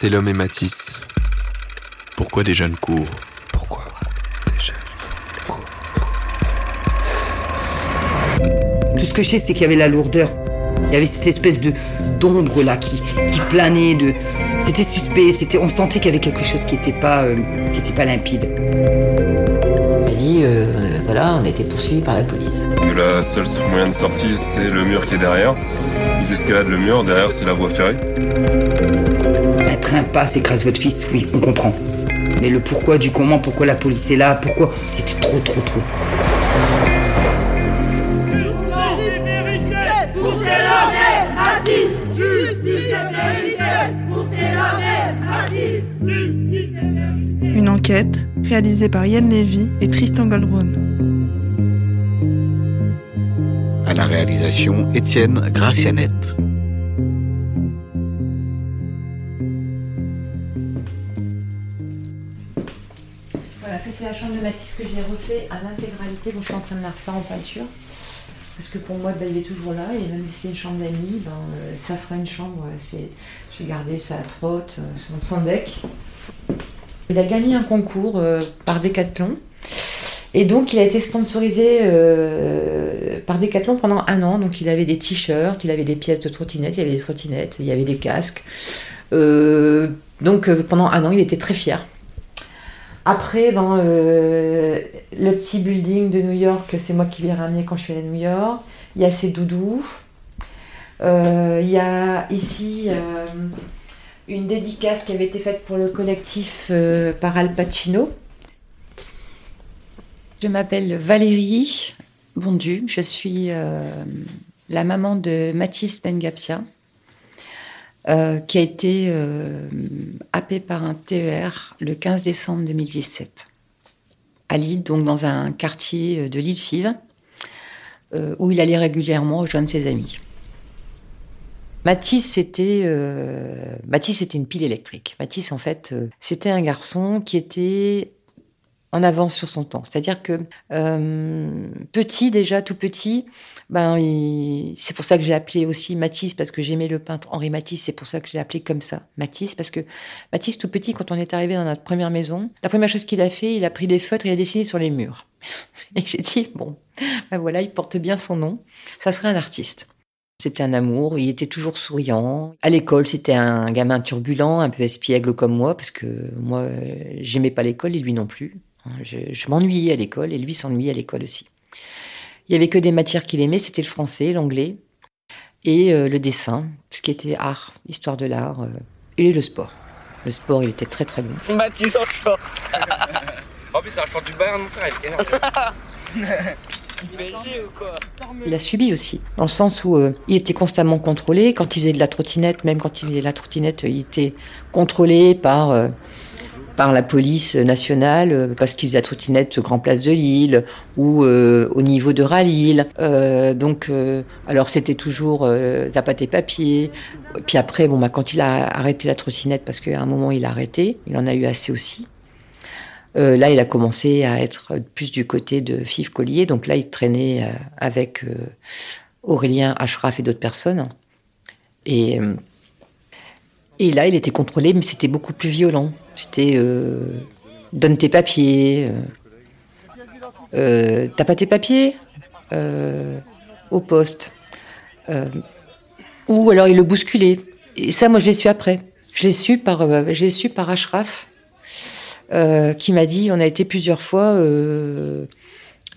C'est l'homme et Matisse. Pourquoi des jeunes courent Pourquoi des jeunes courent Tout ce que je sais, c'est qu'il y avait la lourdeur. Il y avait cette espèce de d'ombre là qui, qui planait. De... C'était suspect. C'était, on sentait qu'il y avait quelque chose qui n'était pas, euh, qui était pas limpide. Il m'a dit, euh, voilà, on a été poursuivis par la police. La seule moyen de sortie, c'est le mur qui est derrière. Ils escaladent le mur, derrière c'est la voie ferrée. Un train passe, écrase votre fils, oui, on comprend. Mais le pourquoi du comment, pourquoi la police est là, pourquoi, c'était trop, trop, trop. Une enquête réalisée par Yann Lévy et Tristan Goldbrun. À la réalisation, Étienne Gracianette. Mathis que j'ai refait à l'intégralité. Bon, je suis en train de la refaire en peinture. Parce que pour moi, ben, il est toujours là. Et même si c'est une chambre d'amis, ben, euh, ça sera une chambre. J'ai gardé sa trotte, euh, son, son deck. Il a gagné un concours euh, par Decathlon. Et donc, il a été sponsorisé par Decathlon pendant un an. Donc, il avait des t-shirts, il avait des pièces de trottinette, il y avait des trottinettes, il y avait des casques. Donc, pendant un an, il était très fier. Après, ben, euh, le petit building de New York, c'est moi qui l'ai ramené quand je suis allée à New York. Il y a ses doudous. Euh, il y a ici euh, une dédicace qui avait été faite pour le collectif par Al Pacino. Je m'appelle Valérie Bondu. Je suis la maman de Mathis Bengapsia, euh, qui a été euh, happé par un TER le 15 décembre 2017 à Lille, donc dans un quartier de l'île-Five, euh, où il allait régulièrement rejoindre ses amis. Mathis, c'était euh, Mathis, c'était une pile électrique. Mathis, en fait, euh, c'était un garçon qui était en avance sur son temps. C'est-à-dire que euh, petit déjà, tout petit, ben c'est pour ça que j'ai appelé aussi Matisse parce que j'aimais le peintre Henri Matisse. C'est pour ça que je appelé comme ça, Matisse, parce que Matisse, tout petit, quand on est arrivé dans notre première maison, la première chose qu'il a fait, il a pris des feutres et il a dessiné sur les murs. Et j'ai dit bon, ben voilà, il porte bien son nom. Ça serait un artiste. C'était un amour, il était toujours souriant. À l'école, c'était un gamin turbulent, un peu espiègle comme moi, parce que moi, j'aimais pas l'école et lui non plus. Je, je m'ennuyais à l'école et lui s'ennuyait à l'école aussi. Il y avait que des matières qu'il aimait, c'était le français, l'anglais et euh, le dessin, ce qui était art, histoire de l'art, euh, et le sport. Le sport, il était très très bon. Mathis en short. En plus, c'est un short du Bayern, mon frère, il est quoi? Il a subi aussi, dans le sens où euh, il était constamment contrôlé. Quand il faisait de la trottinette, même quand il faisait de la trottinette, il était contrôlé par, euh, par la police nationale, euh, parce qu'il faisait la trottinette Grand Place de Lille ou euh, au niveau de Ralille. Euh, donc, alors c'était toujours tes papiers. Puis après, bon, bah, quand il a arrêté la trottinette, parce qu'à un moment il a arrêté, il en a eu assez aussi. Là, il a commencé à être plus du côté de Fives Collier. Donc là, il traînait avec Aurélien Ashraf et d'autres personnes. Et, et là, il était contrôlé, mais c'était beaucoup plus violent. C'était euh, donne tes papiers. euh, euh, T'as pas tes papiers Euh, Au poste. Euh, ou alors il le bousculait. Et ça, moi, je l'ai su après. Je l'ai su par, euh, su par Ashraf qui m'a dit on a été plusieurs fois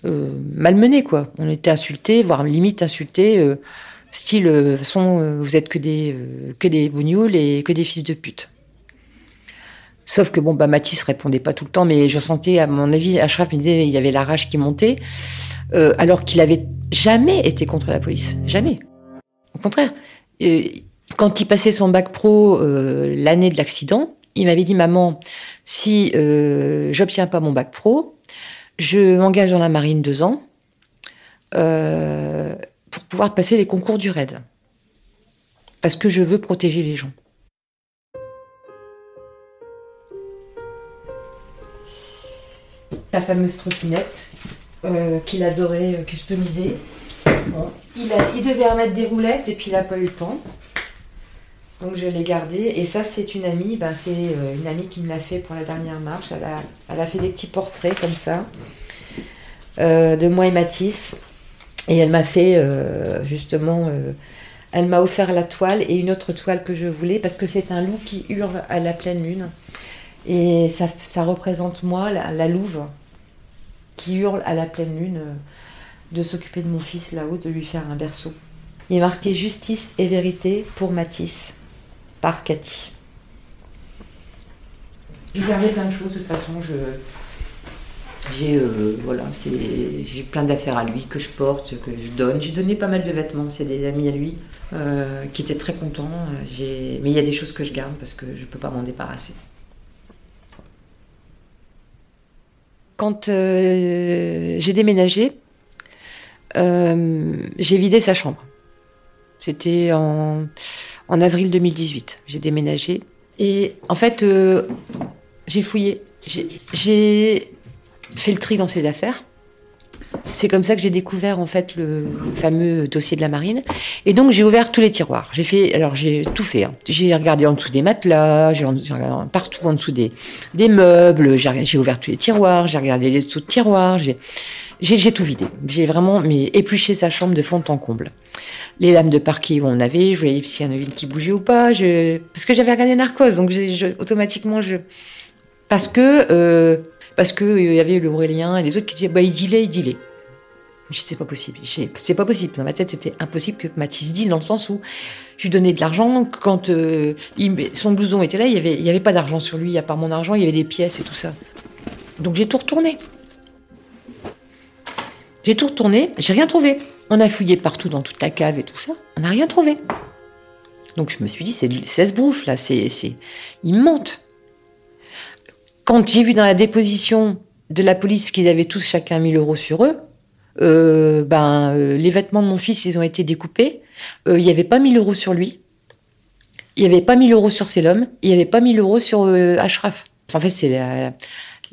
malmenés quoi. On était insultés, voire limite insultés, style de toute façon vous êtes que des euh, que des bougnoules et que des fils de pute. Sauf que bon bah Mathis répondait pas tout le temps, mais je sentais à mon avis Ashraf me disait il y avait la rage qui montait, euh, alors qu'il avait jamais été contre la police, jamais. Au contraire, euh, quand il passait son bac pro l'année de l'accident, il m'avait dit maman si j'obtiens pas mon bac pro, je m'engage dans la marine deux ans pour pouvoir passer les concours du RAID. Parce que je veux protéger les gens. Sa fameuse trottinette euh, qu'il adorait euh, customiser. Il, devait remettre des roulettes et puis il n'a pas eu le temps. Donc je l'ai gardé. Et ça, c'est une amie. Ben, c'est euh, une amie qui me l'a fait pour la dernière marche. Elle a, fait des petits portraits comme ça de moi et Matisse. Et elle m'a fait euh, justement. euh, elle m'a offert la toile et une autre toile que je voulais parce que c'est un loup qui hurle à la pleine lune. Et ça, représente moi, la, louve, qui hurle à la pleine lune, euh, de s'occuper de mon fils là-haut, de lui faire un berceau. Il est marqué Justice et vérité pour Matisse, par Cathy. J'ai gardé plein de choses, de toute façon, je. J'ai euh, j'ai plein d'affaires à lui que je porte, que je donne. J'ai donné pas mal de vêtements, c'est des amis à lui euh, qui étaient très contents. Mais il y a des choses que je garde parce que je peux pas m'en débarrasser. Quand euh, j'ai déménagé, j'ai vidé sa chambre. C'était en, en avril 2018. J'ai déménagé. Et en fait, j'ai fouillé. J'ai fait le tri dans ses affaires. C'est comme ça que j'ai découvert en fait le fameux dossier de la marine. Et donc j'ai ouvert tous les tiroirs. J'ai fait, alors j'ai tout fait. hein. J'ai regardé en dessous des matelas, j'ai regardé partout en dessous des, meubles. J'ai ouvert tous les tiroirs, j'ai regardé les dessous de tiroirs. J'ai tout vidé. J'ai vraiment mais épluché sa chambre de fond en comble. Les lames de parquet où on avait, je voyais s'il y en avait qui bougeait ou pas. Parce que j'avais regardé Narcos, donc automatiquement je parce que euh, parce euh, il y avait l'Aurélien et les autres qui disaient bah il dealait, il dealait. Je c'est pas possible. C'est pas possible. Dans ma tête, c'était impossible que Mathis deal dans le sens où je lui donnais de l'argent. Quand euh, il- son blouson était là, il y avait, il avait pas d'argent sur lui, à part mon argent, il y avait des pièces et tout ça. Donc j'ai tout retourné. J'ai tout retourné, j'ai rien trouvé. On a fouillé partout dans toute la cave et tout ça, on n'a rien trouvé. Donc je me suis dit, c'est se bouffe là, c'est, c'est... mentent. Quand j'ai vu dans la déposition de la police qu'ils avaient tous chacun 1000 euros sur eux, euh, ben, euh, les vêtements de mon fils, ils ont été découpés. Euh, Il n'y avait pas 1000 euros sur lui. Il n'y avait pas 1000 euros sur Selom. Il n'y avait pas 1000 euros sur Ashraf. En fait, c'est la,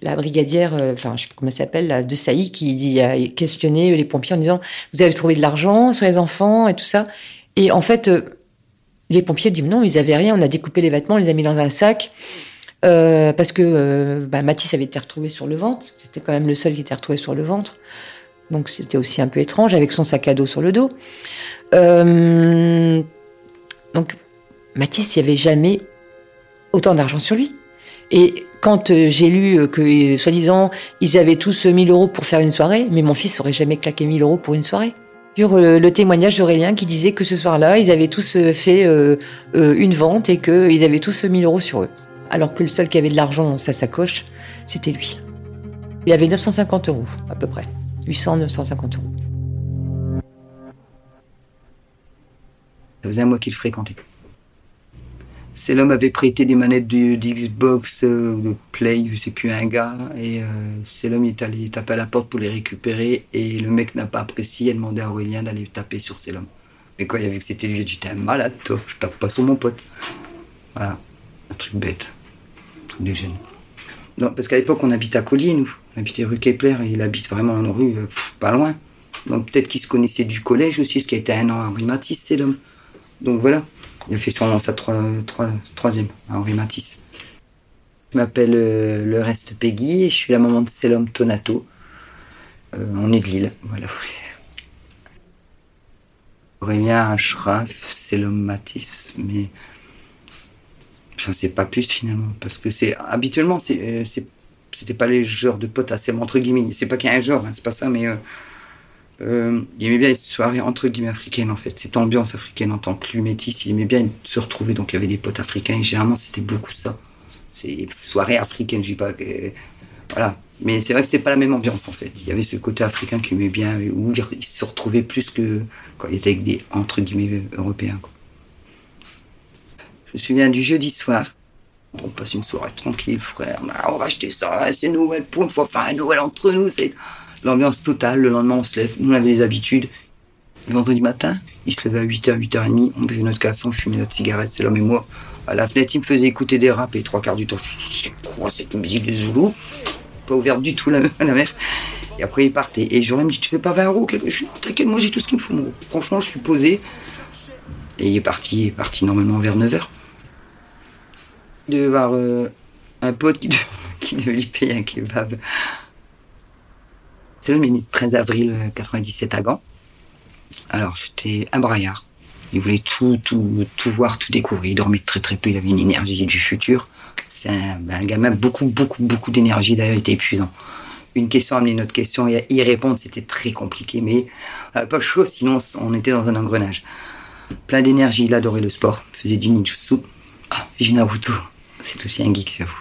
la brigadière, enfin, je sais pas comment elle s'appelle, de Saï, qui a questionné les pompiers en disant Vous avez trouvé de l'argent sur les enfants et tout ça? Et en fait, les pompiers disent Non, ils n'avaient rien. On a découpé les vêtements, on les a mis dans un sac. Euh, parce que euh, bah, Mathis avait été retrouvé sur le ventre. C'était quand même le seul qui était retrouvé sur le ventre. Donc c'était aussi un peu étrange avec son sac à dos sur le dos. Euh, donc Mathis, il n'y avait jamais autant d'argent sur lui. Et quand euh, j'ai lu que, soi-disant, ils avaient tous euh, 1000 euros pour faire une soirée, mais mon fils aurait jamais claqué 1000 euros pour une soirée. Sur le témoignage d'Aurélien qui disait que ce soir-là, ils avaient tous fait une vente et qu'ils avaient tous 1000 euros sur eux. Alors que le seul qui avait de l'argent dans sa sacoche, c'était lui. Il avait 950 euros, à peu près. 800, 950 euros. Ça faisait un mois qu'il fréquentait. C'est l'homme avait prêté des manettes de, d'Xbox, euh, de Play, je sais plus, un gars. Et euh, c'est l'homme il est allé taper à la porte pour les récupérer. Et le mec n'a pas apprécié. Il a demandé à Aurélien d'aller taper sur c'est l'homme. Mais quand il a vu que c'était lui, il a dit T'es un malade, toi. Je tape pas sur mon pote. Voilà. Un truc bête. Parce qu'à l'époque, on habitait à Collier, nous. On habitait rue Kepler et il habite vraiment en rue, euh, pas loin. Donc peut-être qu'il se connaissait du collège aussi, ce qui a été un an à Henri Matisse, c'est l'homme. Donc voilà, il a fait son, sa trois, trois- troisième à Henri Matisse. Je m'appelle euh, le Peggy et je suis la maman de Selom Tonato. Euh, on est de Lille, voilà. Aurélien Ashraf, Selom Matisse, mais j'en sais pas plus finalement, parce que c'est habituellement euh, c'était pas les genres de potes assez entre guillemets. C'est pas qu'il y a un genre, hein, c'est pas ça, mais euh, euh, il aimait bien les soirées entre guillemets africaines en fait, cette ambiance africaine en tant que lui métis, il aimait bien se retrouver, donc il y avait des potes africains et généralement c'était beaucoup ça. C'est soirée africaine, je dis pas. Voilà. Mais c'est vrai que c'était pas la même ambiance en fait. Il y avait ce côté africain qui aimait bien, où il se retrouvait plus que quand il était avec des entre guillemets européens. quoi. Je me souviens du jeudi soir. On passe une soirée tranquille, frère. Ah, on va acheter ça, c'est Noël pour une fois, un Noël entre nous. C'est l'ambiance totale. Le lendemain, on se lève. Nous, on avait des habitudes. Le vendredi matin, il se levait à 8h, 8h30. On buvait notre café, on fumait notre cigarette, c'est l'homme et moi. À la fenêtre, il me faisait écouter des raps et trois quarts du temps, c'est quoi cette musique de Zoulou? Pas ouvert du tout la, la mer. Et après, il partait. Et j'aurais me dit, tu fais pas 20 euros quelque chose? T'inquiète, moi j'ai tout ce qu'il me faut. Franchement, je suis posé. Et il est parti, il est parti normalement vers 9h. Devait avoir euh, un pote qui, qui devait lui payer un kebab. C'est le né le 13 avril euh, 97 à Gand. Alors, c'était un braillard. Il voulait tout, tout, tout voir, tout découvrir. Il dormait très très peu, il avait une énergie du futur. C'est un, ben, un gamin, beaucoup, beaucoup, beaucoup d'énergie. D'ailleurs, il était épuisant. Une question amenait une autre question, et y répondre, c'était très compliqué. Mais euh, pas chaud, sinon on était dans un engrenage. Plein d'énergie, il adorait le sport. Il faisait du ninjutsu. Ah, Naruto. C'est aussi un geek, j'avoue.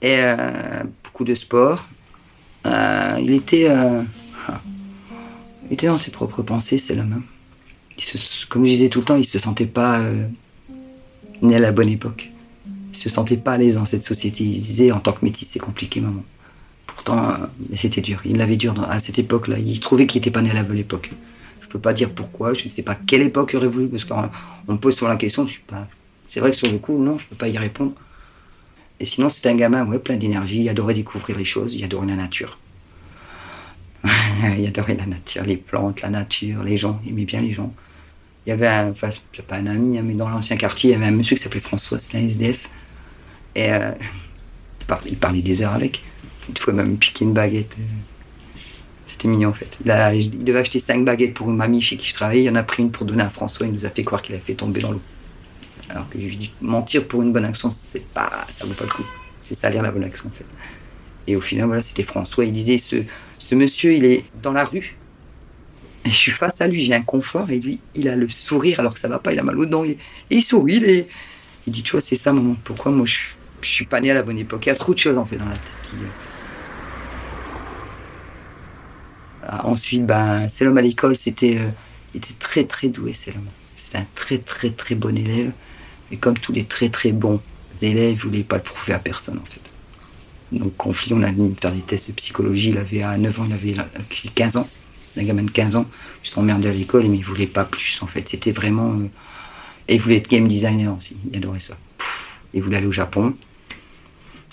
Et euh, beaucoup de sport. Euh, il était... euh, ah, était dans ses propres pensées, c'est l'homme. hein. Se- comme je disais tout le temps, il se sentait pas né à la bonne époque. Il se sentait pas à l'aise dans cette société. Il disait en tant que métis, c'est compliqué, maman. Pourtant, c'était dur. Il l'avait dur à cette époque-là. Il trouvait qu'il était pas né à la bonne époque. Je peux pas dire pourquoi. Je ne sais pas quelle époque il aurait voulu, parce qu'on on me pose sur la question. Je suis pas. C'est vrai que sur le coup, non, je peux pas y répondre. Et sinon, c'était un gamin, ouais, plein d'énergie. Il adorait découvrir les choses. Il adorait la nature. il adorait la nature, les plantes, la nature, les gens. Il aimait bien les gens. Il y avait un, enfin, pas un ami, hein, mais dans l'ancien quartier, il y avait un monsieur qui s'appelait François, c'était un SDF. Et euh, il, parlait, des heures avec. Une fois, même piquer une baguette. C'était mignon, en fait. Là, il devait acheter cinq baguettes pour une mamie chez qui je travaillais. Il en a pris une pour donner à François. Il nous a fait croire qu'il a fait tomber dans l'eau. Alors que je dis, mentir pour une bonne action, c'est pas, ça vaut pas le coup. C'est salir la bonne action, en fait. Et au final, voilà, c'était François. Il disait, ce, ce monsieur, il est dans la rue. Et je suis face à lui, j'ai un confort. Et lui, il a le sourire alors que ça va pas, il a mal aux dents. Et, il sourit. Il, dit, tu vois, c'est ça, maman. Pourquoi moi, je, je suis pas né à la bonne époque? Il y a trop de choses, en fait, dans la tête. euh, Ah, ensuite, ben, l'homme à l'école, c'était, euh, était très très doué, l'homme. C'était un très très très bon élève. Et comme tous les très très bons élèves, il voulait pas le prouver à personne en fait. Donc conflit, on a mis faire des tests de psychologie. Il avait à 9 ans, il avait euh, 15 ans, un gamin de 15 ans. Je emmerdé à l'école, mais il voulait pas plus en fait. C'était vraiment. euh, Et il voulait être game designer aussi. Il adorait ça. Il voulait aller au Japon.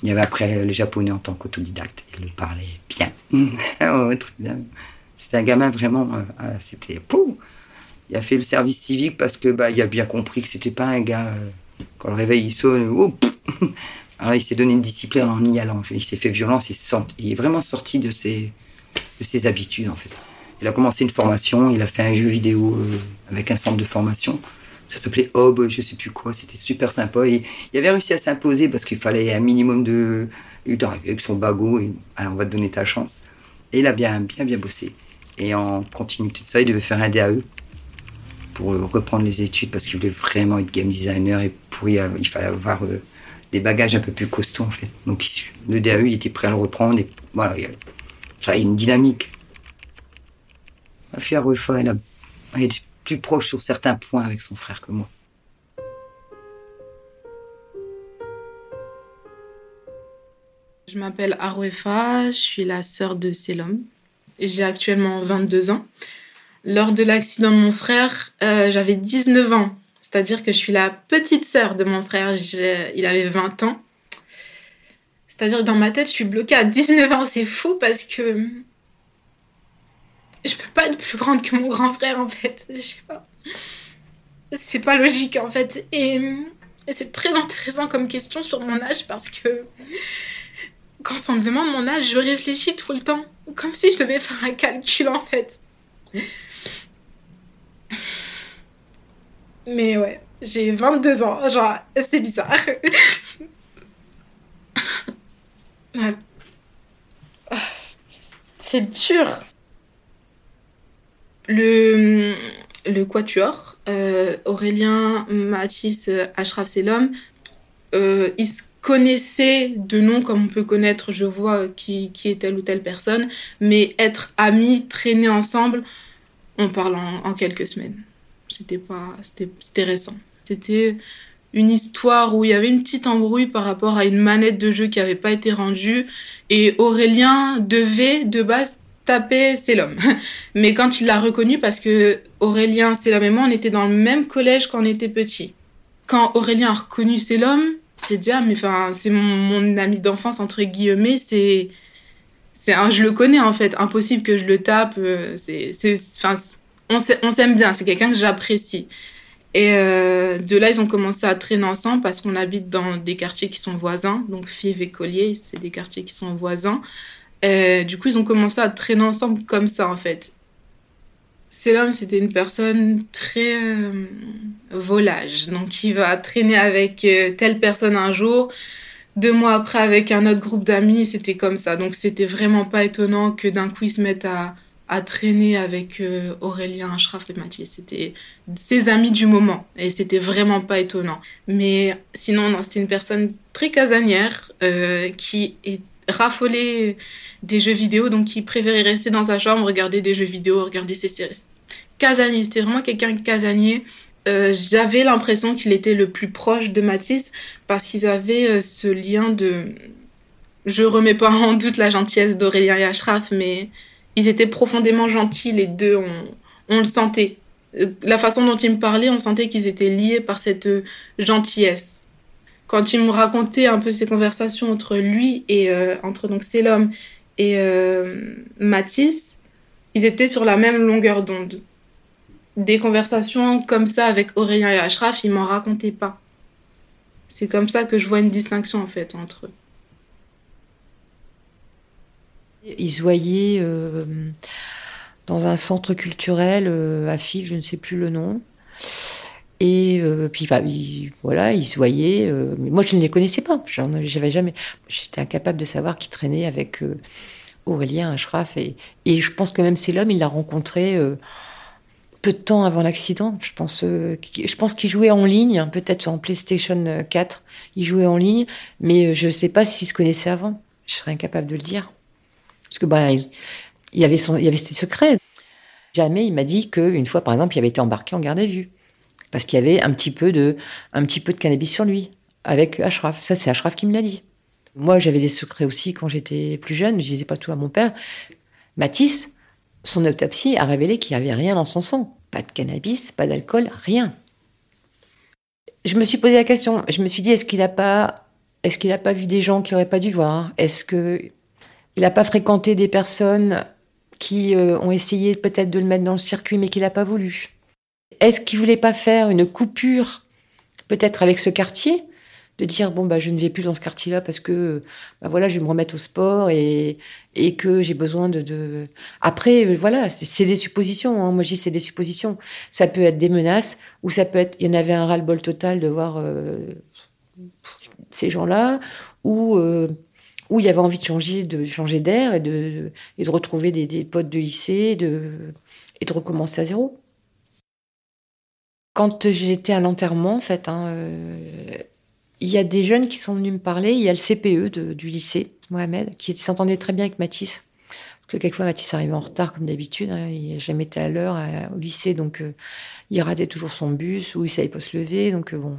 Il y avait après le japonais en tant qu'autodidacte. Il le parlait bien. Bien. C'était un gamin vraiment. euh, ah, c'était. Il a fait le service civique parce que bah, il a bien compris que c'était pas un gars. euh, quand le réveil il sonne. oh. Alors il s'est donné une discipline en y allant. Il s'est fait violence. Il, est vraiment sorti de ses, de ses habitudes en fait. Il a commencé une formation. Il a fait un jeu vidéo euh, avec un centre de formation. Ça s'appelait Hob, je sais plus quoi. C'était super sympa. Et il avait réussi à s'imposer parce qu'il fallait un minimum de. Il est arrivé avec son bagot. On va te donner ta chance. Et il a bien, bien, bien bossé. Et en continuité de ça, il devait faire un DAE pour euh, reprendre les études parce qu'il voulait vraiment être game designer et pour y avoir- il fallait avoir euh, des bagages un peu plus costauds en fait. Donc le DAE, il était prêt à le reprendre et voilà, il y a, une dynamique. Ma fille Arufa, est plus proche sur certains points avec son frère que moi. Je m'appelle Aruefa, je suis la sœur de Selom. J'ai actuellement 22 ans. Lors de l'accident de mon frère, euh, j'avais 19 ans. C'est-à-dire que je suis la petite sœur de mon frère. Il avait 20 ans. C'est-à-dire que dans ma tête, je suis bloquée à 19 ans. C'est fou parce que je peux pas être plus grande que mon grand frère en fait. Je sais pas. C'est pas logique en fait. Et, et c'est très intéressant comme question sur mon âge parce que quand on me demande mon âge, je réfléchis tout le temps. Comme si je devais faire un calcul en fait. Mais ouais, j'ai 22 ans. Genre, c'est bizarre. C'est dur. Le, le quatuor, euh, Aurélien, Mathis, euh, Ashraf Selom, euh, ils se connaissaient de nom comme on peut connaître, je vois qui, qui est telle ou telle personne, mais être amis, traîner ensemble, on parle en quelques semaines. C'était pas, c'était récent. C'était une histoire où il y avait une petite embrouille par rapport à une manette de jeu qui n'avait pas été rendue et Aurélien devait de base taper Selom. Mais quand il l'a reconnu, parce que Aurélien, Selom et moi, on était dans le même collège quand on était petits. Quand Aurélien a reconnu Selom, c'est déjà, mais enfin, c'est mon, ami d'enfance, entre guillemets, c'est. C'est un, je le connais en fait, impossible que je le tape. euh, C'est, c'est, on s'aime bien, c'est quelqu'un que j'apprécie. Et euh, de là, ils ont commencé à traîner ensemble parce qu'on habite dans des quartiers qui sont voisins. Donc, Fives et Collier, c'est des quartiers qui sont voisins. Euh, du coup, ils ont commencé à traîner ensemble comme ça, en fait. L'homme, c'était une personne très euh, volage. Donc, il va traîner avec euh, telle personne un jour, deux mois après avec un autre groupe d'amis, c'était comme ça. Donc, c'était vraiment pas étonnant que d'un coup, ils se mettent à, à traîner avec euh, Aurélien, Ashraf et Mathis. C'était ses amis du moment et c'était vraiment pas étonnant. Mais sinon, non, c'était une personne très casanière euh, qui est raffolée des jeux vidéo, donc qui préférait rester dans sa chambre, regarder des jeux vidéo, regarder ses séries. Casanier, c'était vraiment quelqu'un de casanier. Euh, J'avais l'impression qu'il était le plus proche de Mathis parce qu'ils avaient ce lien de. Je remets pas en doute la gentillesse d'Aurélien et Ashraf, mais ils étaient profondément gentils, les deux, on, le sentait. Euh, La façon dont ils me parlaient, on sentait qu'ils étaient liés par cette euh, gentillesse. Quand il me racontait un peu ces conversations entre lui et euh, entre donc et euh, Mathis, ils étaient sur la même longueur d'onde. Des conversations comme ça avec Aurélien et Ashraf, ils m'en racontaient pas. C'est comme ça que je vois une distinction en fait entre eux. Ils se voyaient euh, dans un centre culturel euh, à Fives, je ne sais plus le nom. Et euh, puis bah, voilà, ils voyaient. moi, je ne les connaissais pas. J'avais jamais. J'étais incapable de savoir qui traînait avec Aurélien Ashraf. Et, je pense que même c'est l'homme, il l'a rencontré peu de temps avant l'accident. Je pense, je qu'il jouait en ligne, peut-être en PlayStation 4. Il jouait en ligne, mais je ne sais pas s'il se connaissait avant. Je serais incapable de le dire. Parce que ben, il, avait ses secrets. Jamais il m'a dit qu'une fois, par exemple, il avait été embarqué en garde à vue. Parce qu'il y avait un petit peu de, cannabis sur lui, avec Ashraf. Ça, c'est Ashraf qui me l'a dit. Moi, j'avais des secrets aussi quand j'étais plus jeune. Je disais pas tout à mon père. Mathis, son autopsie a révélé qu'il n'y avait rien dans son sang. Pas de cannabis, pas d'alcool, rien. Je me suis posé la question. Je me suis dit, est-ce qu'il n'a pas, pas vu des gens qu'il aurait pas dû voir? Est-ce que il n'a pas fréquenté des personnes qui euh, ont essayé peut-être de le mettre dans le circuit, mais qu'il n'a pas voulu. Est-ce qu'il voulait pas faire une coupure, peut-être avec ce quartier, de dire bon bah je ne vais plus dans ce quartier-là parce que bah voilà je vais me remettre au sport et, que j'ai besoin de, après voilà c'est c'est des suppositions hein. moi je dis c'est des suppositions. Ça peut être des menaces ou ça peut être il y en avait un ras-le-bol total de voir euh, ces gens-là ou euh, où il y avait envie de changer d'air et de et de retrouver des, potes de lycée et de recommencer à zéro. Quand j'étais à l'enterrement en fait hein, euh, il y a des jeunes qui sont venus me parler. Il y a le CPE du lycée Mohamed qui s'entendait très bien avec Mathis. Parce que quelquefois Mathis arrivait en retard comme d'habitude hein, il n'a jamais été à l'heure au lycée donc euh, il ratait toujours son bus ou il savait pas se lever donc euh, bon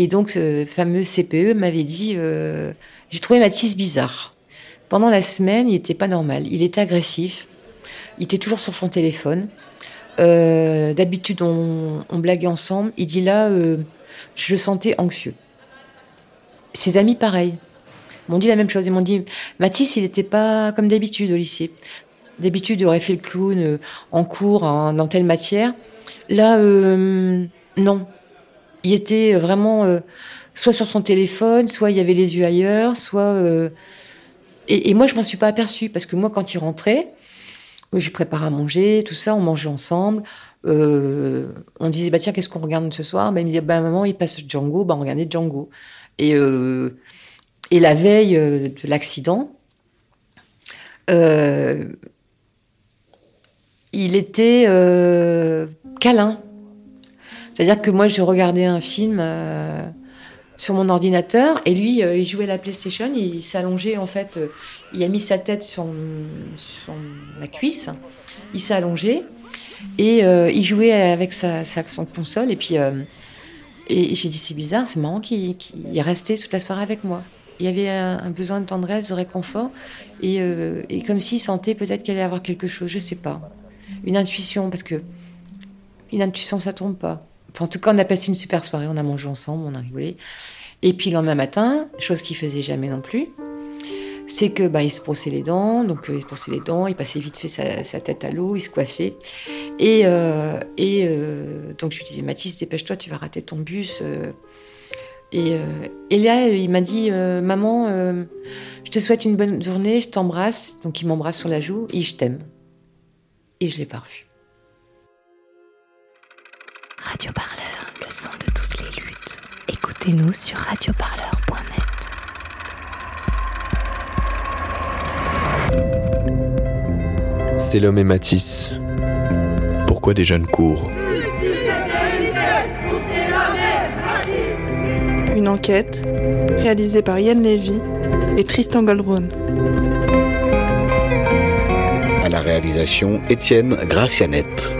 et donc, ce fameux CPE m'avait dit J'ai trouvé Mathis bizarre. Pendant la semaine, il n'était pas normal. Il était agressif. Il était toujours sur son téléphone. Euh, D'habitude, on, on blaguait ensemble. Il dit là, euh, je le sentais anxieux. Ses amis, pareil, m'ont dit la même chose. Ils m'ont dit Mathis, il n'était pas comme d'habitude au lycée. D'habitude, il aurait fait le clown euh, en cours, dans telle matière. Là, non il était vraiment soit sur son téléphone, soit il y avait les yeux ailleurs, soit. euh, Et, moi, je m'en suis pas aperçue parce que moi, quand il rentrait, euh, je préparais à manger, tout ça, on mangeait ensemble. Euh, on disait bah tiens, qu'est-ce qu'on regarde ce soir? Bah, Il me disait bah maman, il passe Django, bah on regardait Django. Et et la veille de l'accident. il était câlin. C'est-à-dire que moi, je regardais un film sur mon ordinateur et lui, euh, il jouait à la PlayStation. Il s'allongeait, en fait, euh, il a mis sa tête sur, sur ma cuisse. Il s'est allongé et euh, il jouait avec sa, son console. Et puis, et j'ai dit, c'est bizarre, c'est marrant qu'il qu'il est resté toute la soirée avec moi. Il y avait un, besoin de tendresse, de réconfort, et, et comme s'il sentait peut-être qu'il allait avoir quelque chose, je sais pas. Une intuition, parce que une intuition, ça tombe pas. Enfin, en tout cas, on a passé une super soirée, on a mangé ensemble, on a rigolé. Et puis le lendemain matin, chose qu'il faisait jamais non plus, c'est que bah, il se brossait les dents, donc euh, il se brossait les dents, il passait vite fait sa, tête à l'eau, il se coiffait. Et, euh, euh, donc je lui disais, Mathis, dépêche-toi, tu vas rater ton bus. Et, là, il m'a dit, maman, je te souhaite une bonne journée, je t'embrasse. Donc il m'embrasse sur la joue et je t'aime. Et je l'ai pas. Radio Parleur, le son de toutes les luttes. Écoutez-nous sur radioparleur.net. C'est l'homme et Matisse. Pourquoi des jeunes courent? Une enquête réalisée par Yann Lévy et Tristan Goldron. À la réalisation, Étienne Gracianette.